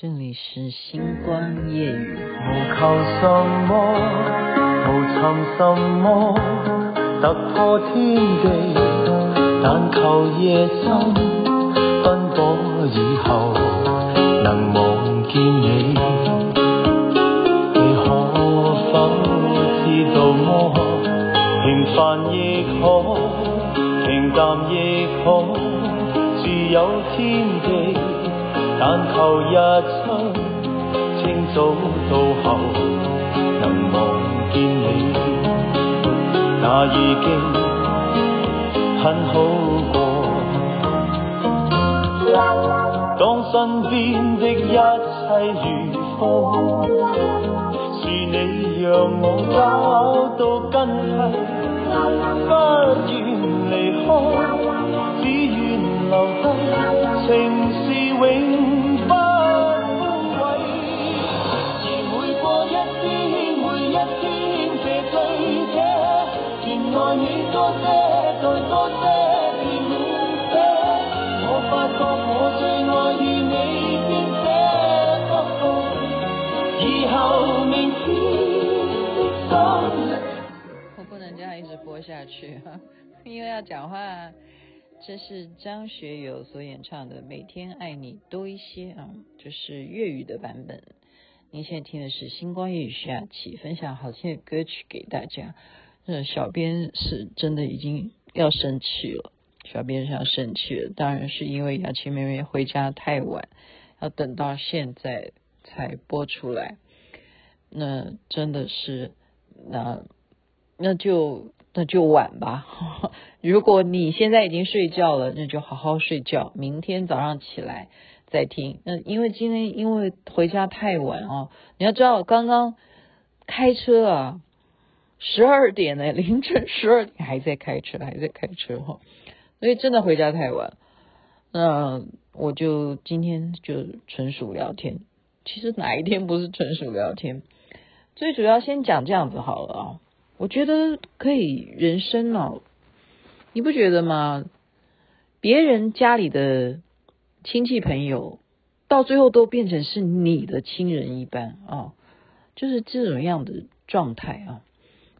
这里是星光夜雨。无求什么，无寻什么，突破天地，但求夜深奔波以后能望见你。你可否知道么？平凡亦可，平淡亦可，自有天地。但求日出，清早到后能望见你，那已经很好过。当身边的一切如风，是你让我找到根蒂，不愿离开，只愿留低情是永。我不能这样一直播下去，因为要讲话。这是张学友所演唱的《每天爱你多一些》啊，就是粤语的版本。您现在听的是星光夜语徐雅琪分享好听的歌曲给大家。呃，小编是真的已经要生气了，小编是要生气了，当然是因为雅琪妹妹回家太晚，要等到现在才播出来。那真的是，那那就。那就晚吧。如果你现在已经睡觉了，那就好好睡觉，明天早上起来再听。那因为今天因为回家太晚哦，你要知道刚刚开车啊，十二点呢，凌晨十二点还在开车，还在开车哈，所以真的回家太晚。那我就今天就纯属聊天。其实哪一天不是纯属聊天？最主要先讲这样子好了啊。我觉得可以，人生哦，你不觉得吗？别人家里的亲戚朋友，到最后都变成是你的亲人一般啊、就是这种样的状态啊。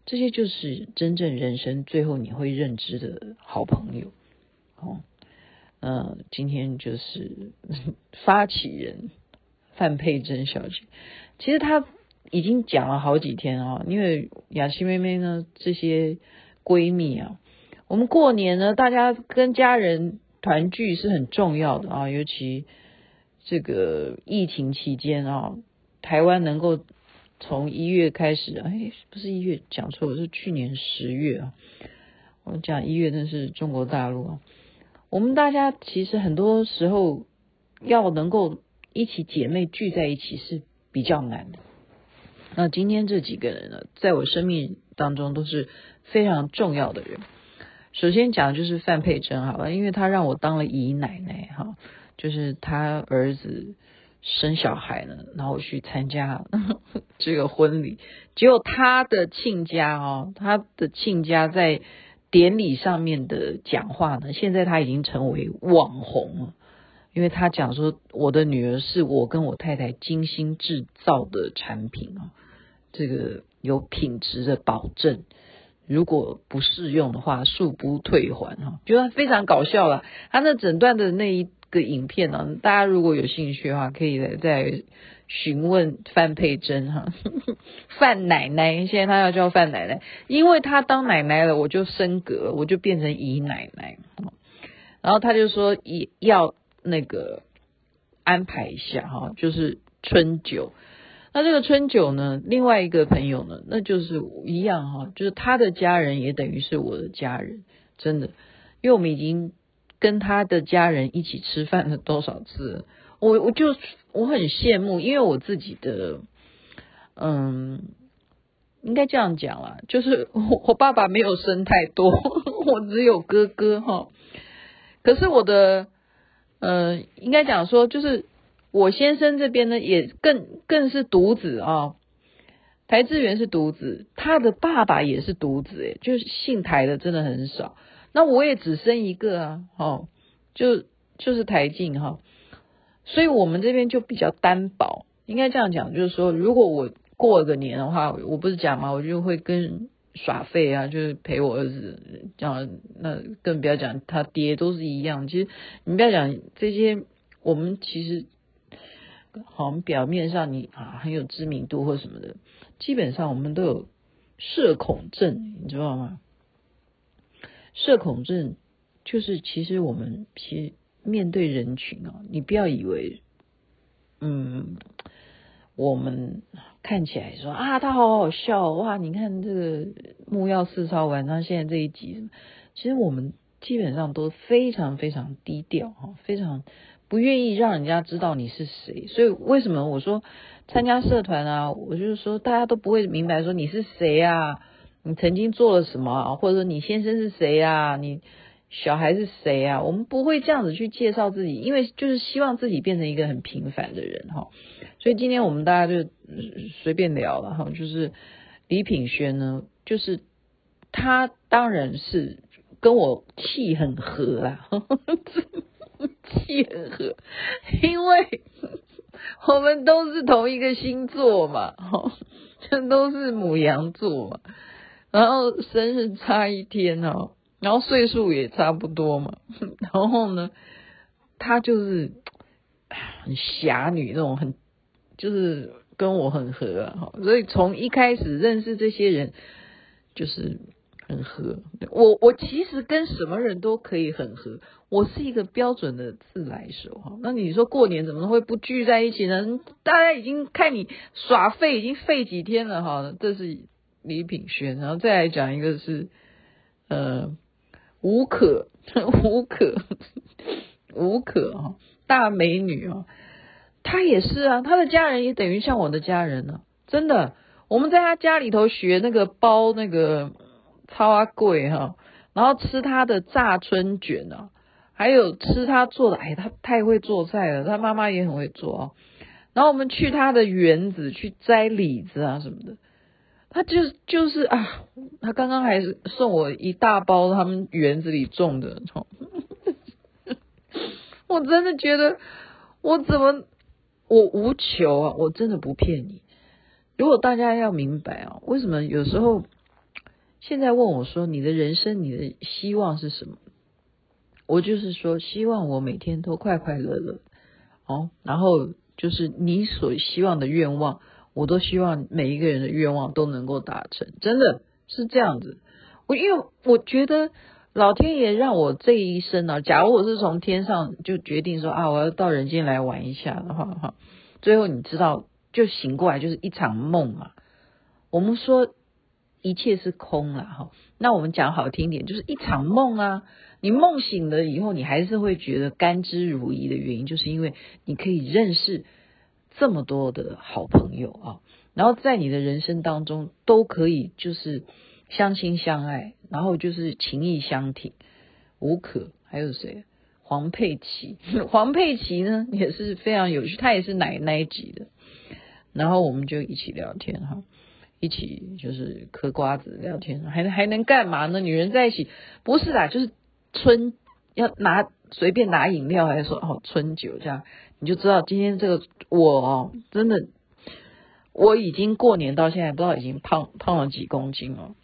这些就是真正人生最后你会认知的好朋友。哦，嗯、呃，今天就是发起人范佩珍小姐，其实她。已经讲了好几天啊，因为雅琪妹妹呢，这些闺蜜啊，我们过年呢，大家跟家人团聚是很重要的啊，尤其这个疫情期间啊，台湾能够从一月开始，哎，不是一月，讲错了，是去年十月啊，我讲一月那是中国大陆啊，我们大家其实很多时候要能够一起姐妹聚在一起是比较难的。那今天这几个人呢，在我生命当中都是非常重要的人。首先讲的就是范佩珍，好了，因为她让我当了姨奶奶，哈，就是她儿子生小孩呢，然后去参加 这个婚礼，结果他的亲家哦，他的亲家在典礼上面的讲话呢，现在他已经成为网红了。因为他讲说，我的女儿是我跟我太太精心制造的产品啊，这个有品质的保证，如果不适用的话，恕不退还哈，觉得非常搞笑了。他那整段的那一个影片呢，大家如果有兴趣的话，可以来再询问范佩珍哈，范奶奶，现在他要叫范奶奶，因为他当奶奶了，我就升格，我就变成姨奶奶，然后他就说也要。那个安排一下哈，就是春酒。那这个春酒呢，另外一个朋友呢，那就是一样哈，就是他的家人也等于是我的家人，真的，因为我们已经跟他的家人一起吃饭了多少次，我我就我很羡慕，因为我自己的，嗯，应该这样讲啦，就是我我爸爸没有生太多，我只有哥哥哈，可是我的。嗯，应该讲说，就是我先生这边呢，也更更是独子啊、台志源是独子，他的爸爸也是独子，诶，就是姓台的真的很少。那我也只生一个啊，哦，就就是台静哈。所以我们这边就比较单薄，应该这样讲，就是说，如果我过了个年的话，我不是讲嘛，我就会跟耍废啊，就是陪我儿子这样，那更不要讲他爹都是一样。其实你不要讲这些，我们其实好像表面上你啊很有知名度或什么的，基本上我们都有社恐症，你知道吗？社恐症就是其实我们其实面对人群啊，你不要以为，嗯，我们看起来说啊，他好好笑哇！你看这个木曜四超玩，他现在这一集，其实我们基本上都非常非常低调哈，非常不愿意让人家知道你是谁。所以为什么我说参加社团啊，我就是说大家都不会明白说你是谁啊。你曾经做了什么啊？或者说你先生是谁啊？你小孩是谁啊？我们不会这样子去介绍自己，因为就是希望自己变成一个很平凡的人哈。所以今天我们大家就随便聊了哈，就是李品轩呢，就是他当然是跟我气很合啦，气很合，因为我们都是同一个星座嘛，哈，这都是母羊座嘛。然后生日差一天哦，然后岁数也差不多嘛。然后呢，她就是很侠女那种，很就是跟我很合啊。哈，所以从一开始认识这些人，就是很合。我我其实跟什么人都可以很合，我是一个标准的自来熟哈。那你说过年怎么会不聚在一起呢？大家已经看你耍废，已经废几天了哈。这是。李品轩，然后再来讲一个是，呃，吴可，吴可，吴可啊，大美女哦，她也是啊，她的家人也等于像我的家人呢、真的，我们在她家里头学那个包那个超阿贵哈，然后吃她的炸春卷啊，还有吃她做的，哎，她太会做菜了，她妈妈也很会做哦，然后我们去她的园子去摘李子啊什么的。他就就是啊，他刚刚还是送我一大包他们园子里种的，我真的觉得我怎么我无求啊，我真的不骗你。如果大家要明白啊，为什么有时候现在问我说你的人生你的希望是什么？我就是说希望我每天都快快乐乐哦，然后就是你所希望的愿望。我都希望每一个人的愿望都能够达成，真的是这样子。我因为我觉得老天爷让我这一生呢、啊，假如我是从天上就决定说啊，我要到人间来玩一下的话，哈，最后你知道就醒过来就是一场梦嘛。我们说一切是空了哈，那我们讲好听点，就是一场梦啊。你梦醒了以后，你还是会觉得甘之如饴的原因，就是因为你可以认识。这么多的好朋友啊，然后在你的人生当中都可以就是相亲相爱，然后就是情义相挺。吴可还有谁？黄佩琪，黄佩琪呢也是非常有趣，她也是奶奶级的。然后我们就一起聊天哈，一起就是嗑瓜子聊天，还还能干嘛呢？女人在一起不是啦，就是春要拿随便拿饮料，还是说哦春酒这样。你就知道今天这个我哦，真的，我已经过年到现在，不知道已经胖胖了几公斤了。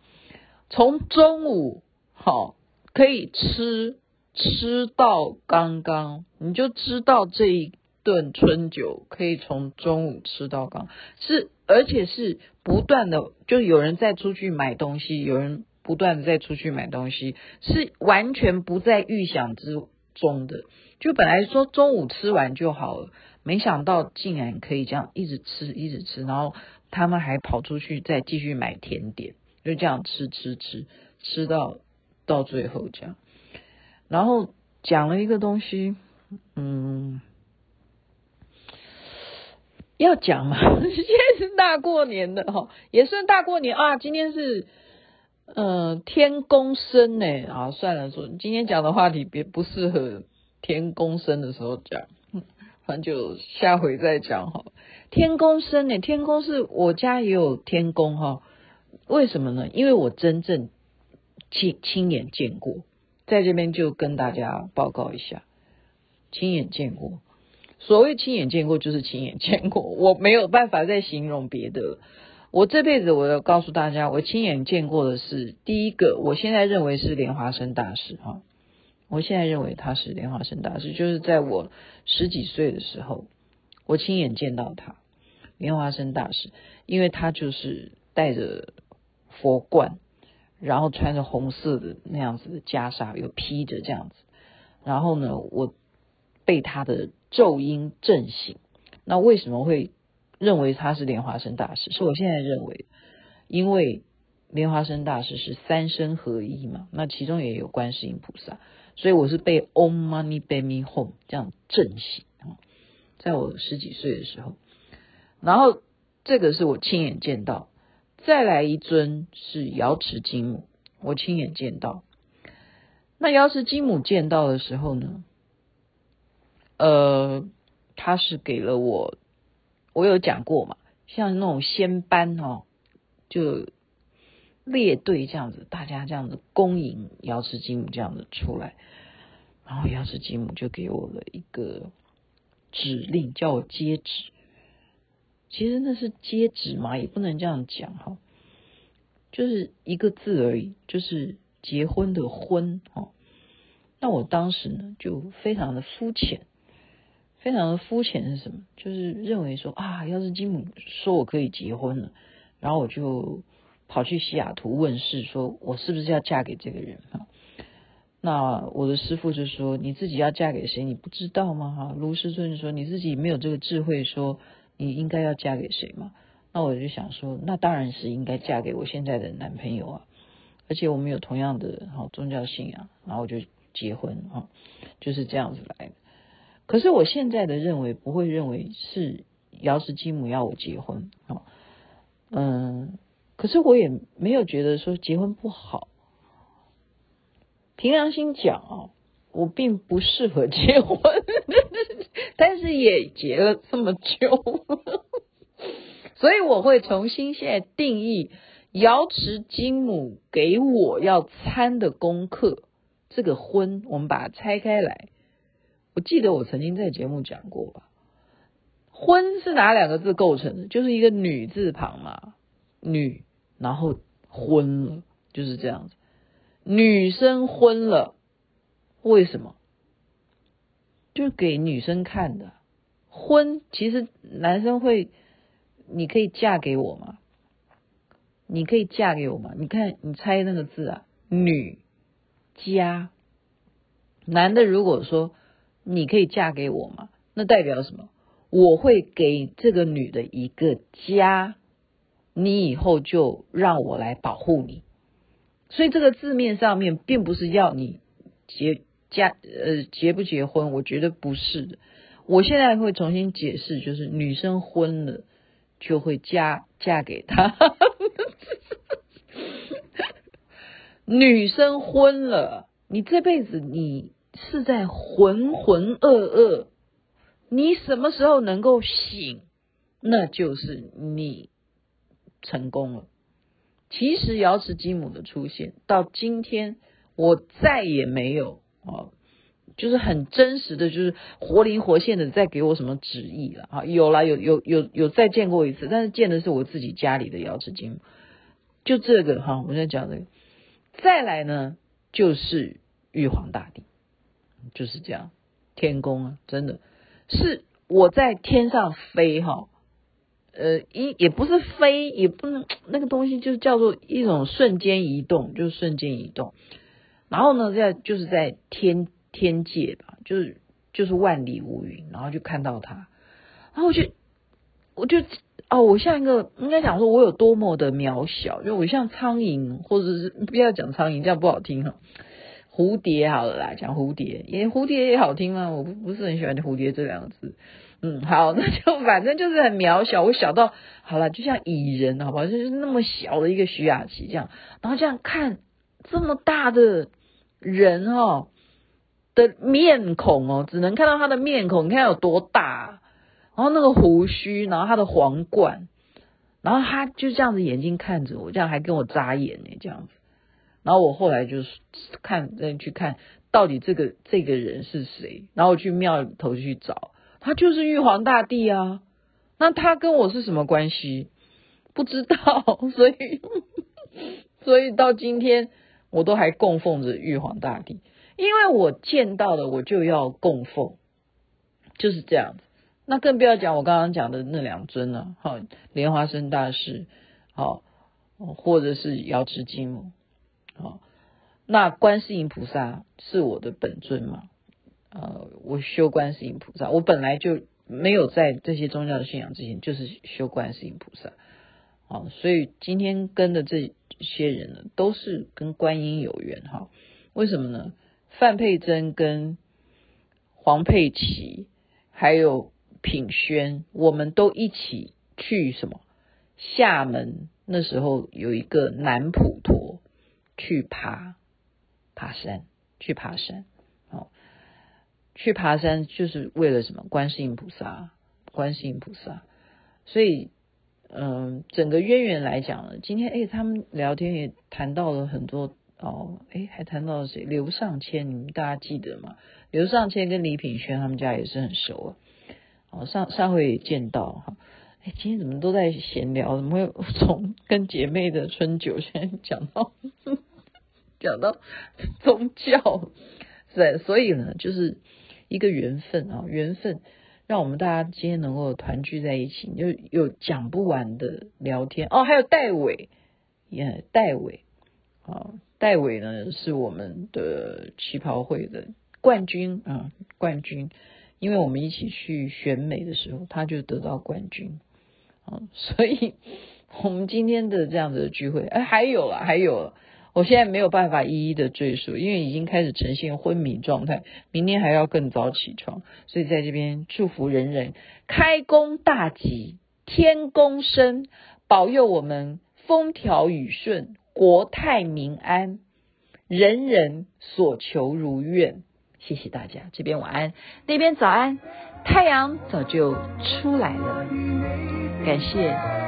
从中午好可以吃吃到刚刚，你就知道这一顿春酒可以从中午吃到刚，是而且是不断的，就有人在出去买东西，有人不断的在出去买东西，是完全不在预想之中的。就本来说中午吃完就好了，没想到竟然可以这样一直吃一直吃，然后他们还跑出去再继续买甜点，就这样吃吃吃吃到到最后这样，然后讲了一个东西，嗯，要讲嘛，现在是大过年的哈，也算大过年啊，今天是、呃、天公生呢啊，算了说今天讲的话题别不适合。天公生的时候讲，反正就下回再讲哈。天公生呢，天公是我家也有天公哈。为什么呢？因为我真正亲亲眼见过，在这边就跟大家报告一下，亲眼见过。所谓亲眼见过就是亲眼见过，我没有办法再形容别的。我这辈子我要告诉大家，我亲眼见过的是第一个，我现在认为是莲花生大师哈。我现在认为他是莲花生大师，就是在我十几岁的时候，我亲眼见到他，莲花生大师，因为他就是带着佛冠，然后穿着红色的那样子的袈裟，又披着这样子，然后呢，我被他的咒音震醒。那为什么会认为他是莲花生大师？是我现在认为，因为莲花生大师是三身合一嘛，那其中也有观世音菩萨。所以我是被 Om Mani Padme Hum 这样震醒啊，在我十几岁的时候，然后这个是我亲眼见到，再来一尊是瑶池金母，我亲眼见到。那瑶池金母见到的时候呢，呃，他是给了我，我有讲过嘛，像那种仙班哦，就。列队这样子，大家这样子恭迎瑶池金母这样子出来，然后瑶池金母就给我了一个指令，叫我接旨。其实那是接旨嘛，也不能这样讲哈，就是一个字而已，就是结婚的婚哈。那我当时呢，就非常的肤浅，非常的肤浅是什么？就是认为说啊，要是金母说我可以结婚了，然后我就。跑去西雅图问事，说我是不是要嫁给这个人？哈，那我的师傅就说：“你自己要嫁给谁？你不知道吗？”哈，卢师尊说：“你自己没有这个智慧，说你应该要嫁给谁吗？”那我就想说，那当然是应该嫁给我现在的男朋友啊，而且我们有同样的哈宗教信仰，然后我就结婚啊，就是这样子来的。可是我现在的认为不会认为是瑶池金母要我结婚啊，嗯。可是我也没有觉得说结婚不好，凭良心讲啊，我并不适合结婚，但是也结了这么久，所以我会重新现在定义瑶池金母给我要参的功课，这个婚我们把它拆开来。我记得我曾经在节目讲过吧，婚是哪两个字构成的？就是一个女字旁嘛，女。然后婚，就是这样子。女生婚了，为什么？就给女生看的。婚其实男生会，你可以嫁给我吗？你可以嫁给我吗？你看，你猜那个字啊，女家。男的如果说你可以嫁给我吗？那代表什么？我会给这个女的一个家。你以后就让我来保护你，所以这个字面上面并不是要你结嫁呃结不结婚，我觉得不是的。我现在会重新解释，就是女生婚了就会嫁嫁给他，女生婚了，你这辈子你是在浑浑噩噩，你什么时候能够醒，那就是你。成功了。其实瑶池金母的出现到今天，我再也没有啊，就是很真实的就是活灵活现的在给我什么旨意了啊。有啦，有有有有再见过一次，但是见的是我自己家里的瑶池金母。就这个哈，我现在讲这个。再来呢，就是玉皇大帝，就是这样，天宫啊，真的是我在天上飞哈。呃，一也不是飞，也不能那个东西，就是叫做一种瞬间移动，就是瞬间移动。然后呢，在就是在天天界吧，就是就是万里无云，然后就看到他，然后我就我就哦，我像一个应该讲说，我有多么的渺小，就我像苍蝇，或者是不要讲苍蝇，这样不好听哈。蝴蝶好了啦，讲蝴蝶，也蝴蝶也好听吗？我不不是很喜欢蝴蝶这两个字。嗯，好，那就反正就是很渺小，我小到好了，就像蚁人，好不好？就是那么小的一个徐雅琪这样，然后这样看这么大的人哦的面孔哦，只能看到他的面孔，你看有多大，然后那个胡须，然后他的皇冠，然后他就这样子眼睛看着我，这样还跟我眨眼呢，这样子，然后我后来就是看再去看到底这个这个人是谁，然后去庙里头去找。他就是玉皇大帝啊。那他跟我是什么关系？不知道，所以 所以到今天我都还供奉着玉皇大帝，因为我见到了我就要供奉，就是这样子。那更不要讲我刚刚讲的那两尊了，好，莲花生大师，好，或者是瑶池金母，好，那观世音菩萨是我的本尊嘛？呃，我修观世音菩萨，我本来就没有在这些宗教的信仰之前，就是修观世音菩萨，好，所以今天跟的这些人呢，都是跟观音有缘哈。为什么呢？范佩珍跟黄佩琪还有。品轩，我们都一起去什么？厦门那时候有一个南普陀，去爬爬山，去爬山，哦，去爬山就是为了什么？观世音菩萨，观世音菩萨。所以，嗯，整个渊源来讲呢，今天哎，他们聊天也谈到了很多哦，哎，还谈到了谁？刘尚谦，你们大家记得吗？刘尚谦跟李品轩他们家也是很熟啊。哦，上上回也见到哈，哎，今天怎么都在闲聊？怎么会从跟姐妹的春酒，先讲到讲到 宗教？对，所以呢，就是一个缘分啊，缘分让我们大家今天能够团聚在一起，就有讲不完的聊天哦。还有戴伟，也戴伟啊，戴伟呢是我们的旗袍会的冠军啊，冠军。因为我们一起去选美的时候，他就得到冠军，所以 我们今天的这样子的聚会，哎，还有了，还有了，我现在没有办法一一的赘述，因为已经开始呈现昏迷状态，明天还要更早起床，所以在这边祝福人人开工大吉，天公生，保佑我们风调雨顺，国泰民安，人人所求如愿。谢谢大家，这边晚安，那边早安，太阳早就出来了。感谢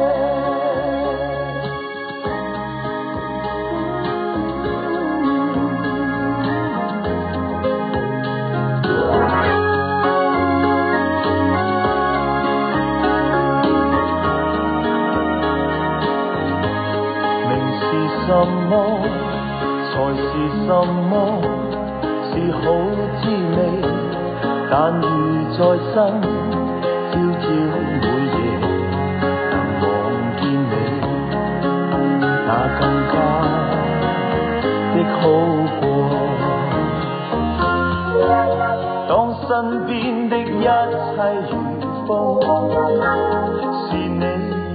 是你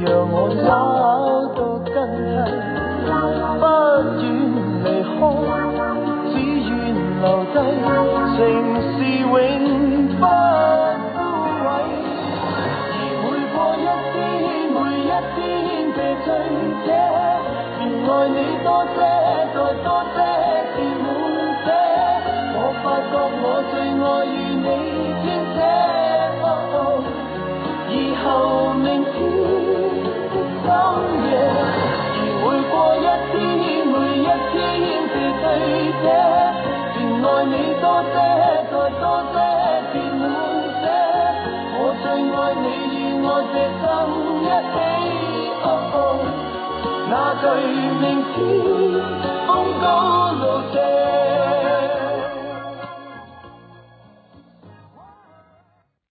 让我找到根蒂。不愿离开，只愿留低，情是永不枯萎。而每过一天，每一天的醉者，便爱你多些，再多些是满泻。我发觉我最爱与你，天到明天的深夜而每过一天每一天是对者便爱你多些再多些便满者我最爱你与我这心一起哭那对明天风高